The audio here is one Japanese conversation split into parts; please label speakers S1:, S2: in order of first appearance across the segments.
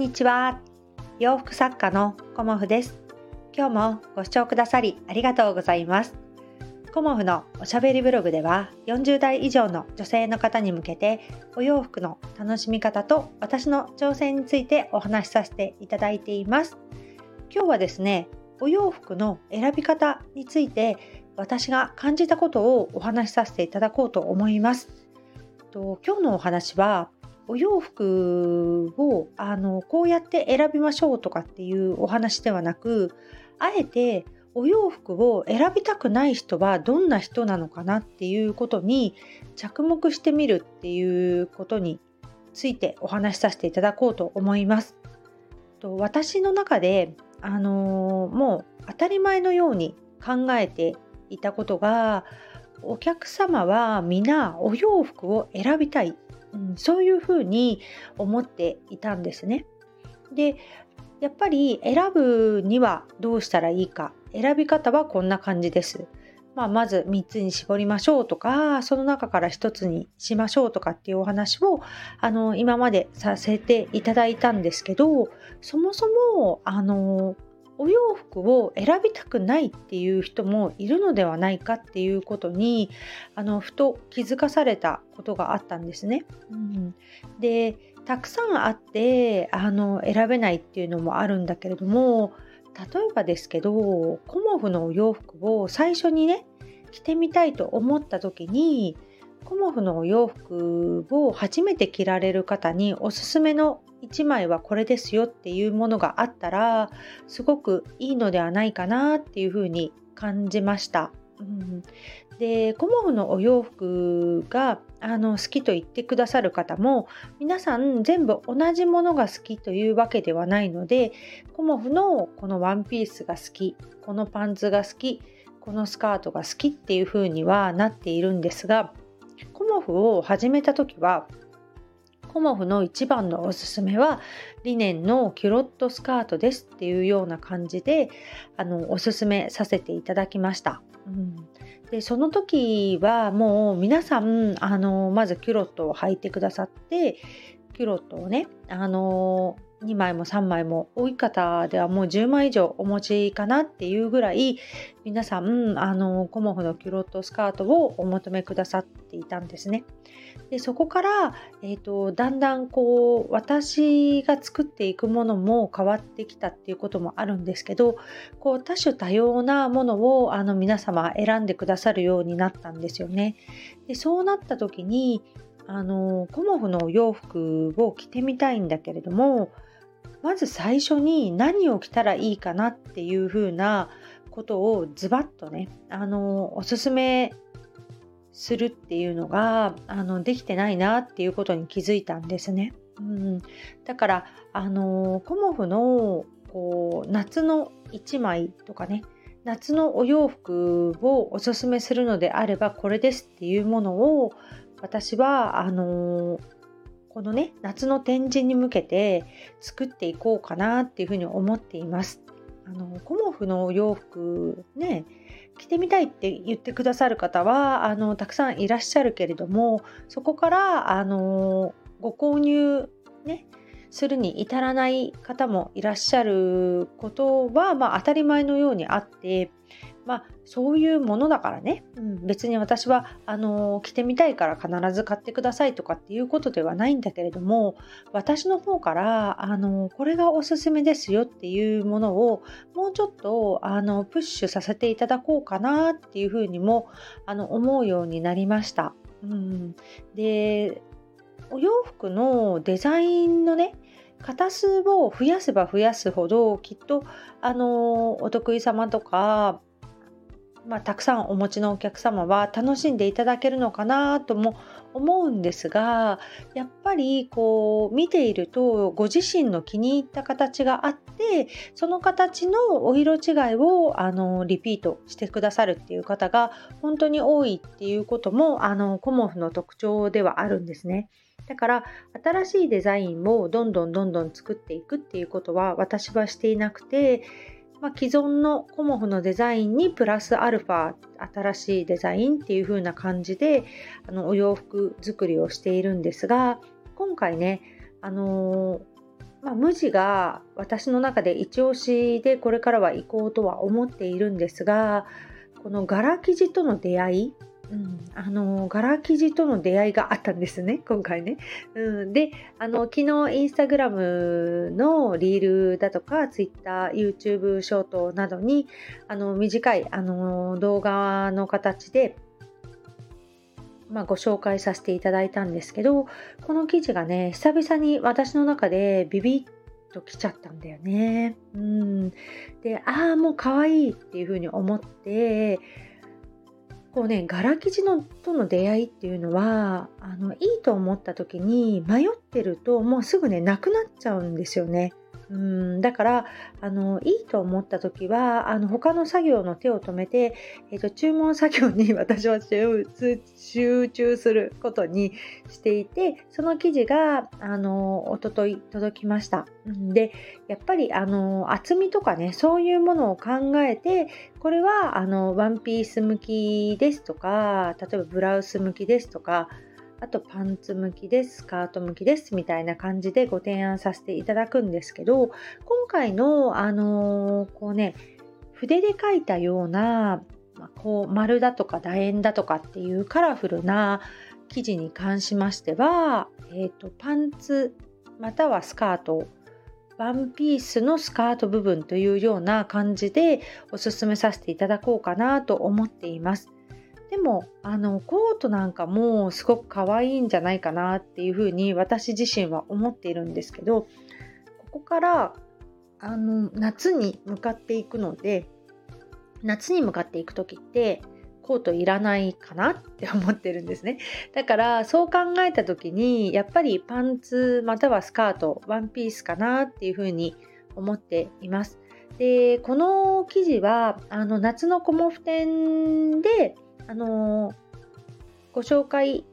S1: にちは。洋服作家のコモフです。今日もご視聴くださりありがとうございます。コモフのおしゃべりブログでは40代以上の女性の方に向けてお洋服の楽しみ方と私の挑戦についてお話しさせていただいています。今日はですねお洋服の選び方について私が感じたことをお話しさせていただこうと思います。今日のお話はお洋服をあのこうやって選びましょうとかっていうお話ではなくあえてお洋服を選びたくない人はどんな人なのかなっていうことに着目してみるっていうことについてお話しさせていただこうと思います。と私の中で、あのー、もう当たり前のように考えていたことがお客様は皆お洋服を選びたいうん、そういうふうに思っていたんですね。でやっぱり選ぶにはどうしたらいいか選び方はこんな感じです。まあ、まず3つに絞りましょうとかその中から1つにしましょうとかっていうお話をあの今までさせていただいたんですけどそもそもあのお洋服を選びたくないっていう人もいるのではないかっていうことにあのふと気づかされたことがあったんですね。うん、でたくさんあってあの選べないっていうのもあるんだけれども例えばですけどコモフのお洋服を最初にね着てみたいと思った時にコモフのお洋服を初めて着られる方におすすめの1枚はこれですよっていうものがあったらすごくいいのではないかなっていうふうに感じました。うん、でコモフのお洋服があの好きと言ってくださる方も皆さん全部同じものが好きというわけではないのでコモフのこのワンピースが好きこのパンツが好きこのスカートが好きっていう風にはなっているんですがコモフを始めた時はコモフの一番のおすすめはリネンのキュロットスカートですっていうような感じであのおすすめさせていただきました。うん、でその時はもう皆さんあのまずキュロットを履いてくださってキュロットをねあの2枚も3枚も多い方ではもう10枚以上お持ちかなっていうぐらい皆さんあのコモフのキュロットスカートをお求めくださっていたんですね。でそこから、えーと、だんだんこう私が作っていくものも変わってきたっていうこともあるんですけどこう多種多様なものをあの皆様選んでくださるようになったんですよね。でそうなった時にあのコモフの洋服を着てみたいんだけれどもまず最初に何を着たらいいかなっていう風なことをズバッとねあのおすすめするっていうのがあのできてないなっていうことに気づいたんですね。うん、だからあのコモフのこう夏の1枚とかね夏のお洋服をおすすめするのであればこれですっていうものを私はあのこのね夏の展示に向けて作っていこうかなっていうふうに思っています。あのコモフのお洋服ね着てみたいって言ってくださる方はあのたくさんいらっしゃるけれどもそこからあのご購入ねするに至らない方もいらっしゃることは、まあ、当たり前のようにあってまあそういうものだからね、うん、別に私はあの着てみたいから必ず買ってくださいとかっていうことではないんだけれども私の方からあのこれがおすすめですよっていうものをもうちょっとあのプッシュさせていただこうかなっていうふうにもあの思うようになりました。うん、でお洋服のデザインのね型数を増やせば増やすほどきっとあのお得意様とかまあ、たくさんお持ちのお客様は楽しんでいただけるのかなとも思うんですがやっぱりこう見ているとご自身の気に入った形があってその形のお色違いをあのリピートしてくださるっていう方が本当に多いっていうこともあのコモフの特徴ではあるんですね。だから新しいデザインをどんどんどんどん作っていくっていうことは私はしていなくてまあ、既存のコモフのデザインにプラスアルファ新しいデザインっていう風な感じであのお洋服作りをしているんですが今回ねあのー、まあ、無地が私の中で一押しでこれからは行こうとは思っているんですがこの柄生地との出会いうん、あの柄生地との出会いがあったんですね 今回ね。うん、であの昨日インスタグラムのリールだとかツイッター YouTube ショートなどにあの短いあの動画の形でまあ、ご紹介させていただいたんですけどこの記事がね久々に私の中でビビッときちゃったんだよね。うん、でああもう可愛いっていうふうに思ってこうね柄生地のとの出会いっていうのはあのいいと思った時に迷ってるともうすぐねなくなっちゃうんですよね。うんだからあのいいと思った時はあの他の作業の手を止めて、えーと、注文作業に 私は集中することにしていてその記事があの一昨日届きました。でやっぱりあの厚みとかねそういうものを考えてこれはあのワンピース向きですとか例えばブラウス向きですとかあとパンツ向きです、スカート向きですみたいな感じでご提案させていただくんですけど、今回の、あのー、こうね、筆で描いたような、こう丸だとか楕円だとかっていうカラフルな生地に関しましては、えーと、パンツまたはスカートワンピースのスカート部分というような感じでおすすめさせていただこうかなと思っています。でもあのコートなんかもすごく可愛いんじゃないかなっていうふうに私自身は思っているんですけどここからあの夏に向かっていくので夏に向かっていく時ってコートいらないかなって思ってるんですね。だからそう考えた時にやっぱりパンツまたはスカートワンピースかなっていうふうに思っています。でこの生地はあの夏のコモフ展であのご紹介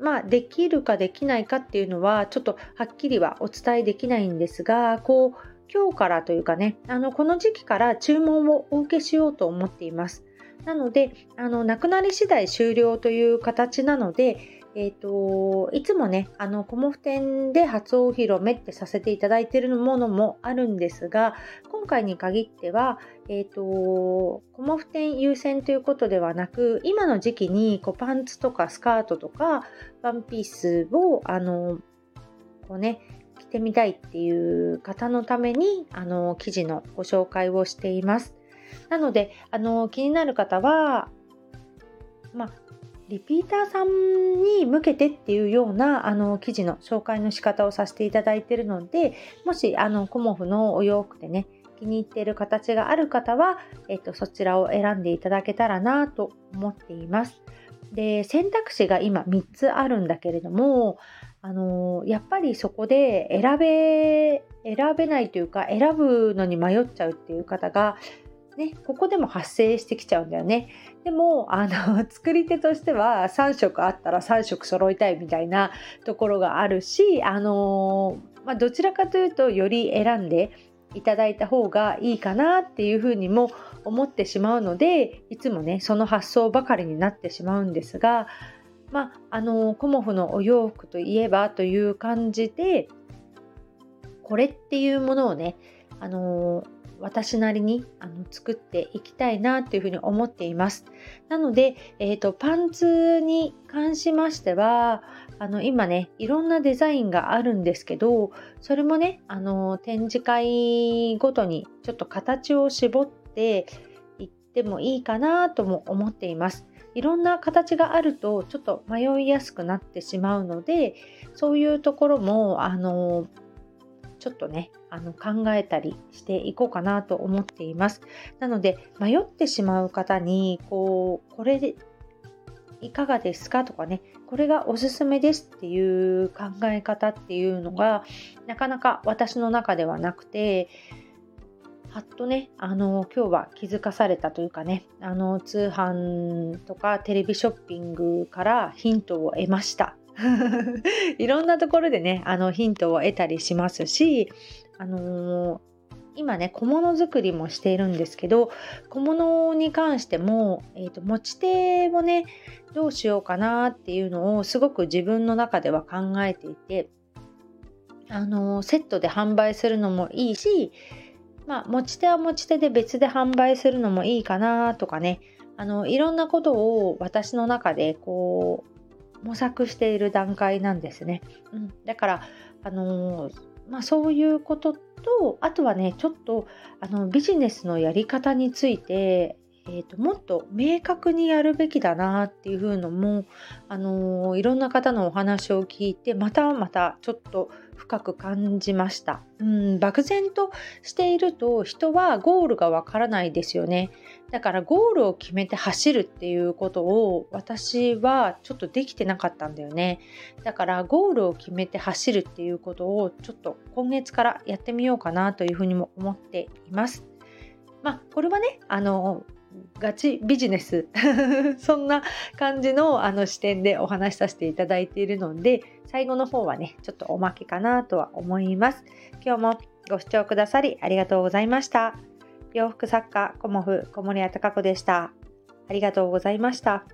S1: まあ、できるかできないかっていうのはちょっとはっきりはお伝えできないんですがこう今日からというかねあのこの時期から注文をお受けしようと思っています。なのであのなくなり次第終了という形なのでえっ、ー、と、いつもね、あの、コモフ展で初お披露目ってさせていただいているものもあるんですが、今回に限っては、えっ、ー、と、コモフ展優先ということではなく、今の時期にこうパンツとかスカートとかワンピースを、あの、こうね、着てみたいっていう方のために、あの、記事のご紹介をしています。なので、あの、気になる方は、まあ、リピーターさんに向けてっていうようなあの記事の紹介の仕方をさせていただいているのでもしあのコモフのお洋服でね気に入っている形がある方は、えっと、そちらを選んでいただけたらなと思っています。で選択肢が今3つあるんだけれどもあのやっぱりそこで選べ選べないというか選ぶのに迷っちゃうっていう方がね、ここでも発生してきちゃうんだよね。でもあの 作り手としては3色あったら3色揃いたいみたいなところがあるし、あのまあ、どちらかというとより選んでいただいた方がいいかなっていうふうにも思ってしまうのでいつもねその発想ばかりになってしまうんですが、まあ、あのコモフのお洋服といえばという感じでこれっていうものをねあの私なりにあの作っていきたいなっていうふうに思っています。なので、えーと、パンツに関しましてはあの今ねいろんなデザインがあるんですけどそれもねあの展示会ごとにちょっと形を絞っていってもいいかなとも思っています。いろんな形があるとちょっと迷いやすくなってしまうのでそういうところもあのちょっとねあの考えたりしていこうかなと思っています。なので迷ってしまう方にこうこれでいかがですかとかねこれがおすすめですっていう考え方っていうのがなかなか私の中ではなくてはっとねあの今日は気づかされたというかねあの通販とかテレビショッピングからヒントを得ました。いろんなところでねあのヒントを得たりしますし、あのー、今ね小物作りもしているんですけど小物に関しても、えーと、持ち手をねどうしようかなっていうのをすごく自分の中では考えていてあのセットで販売するのもいいし、まあ、持ち手は持ち手で別で販売するのもいいかなとかねあのいろんなことを私の中でこう模索している段階なんですね。うん、だからあのまあ、そういうこととあとはねちょっとあのビジネスのやり方についてえーと、もっと明確にやるべきだなっていう風のも、あのー、いろんな方のお話を聞いてまたまたちょっと深く感じました。うん、漠然としていると人はゴールがわからないですよね。だからゴールを決めて走るっていうことを私はちょっとできてなかったんだよね。だからゴールを決めて走るっていうことをちょっと今月からやってみようかなというふうにも思っています。まあこれはねあのガチビジネス。そんな感じのあの視点でお話しさせていただいているので最後の方はねちょっとおまけかなとは思います。今日もご視聴くださりありがとうございました。洋服作家コモフ小森屋隆子でした。ありがとうございました。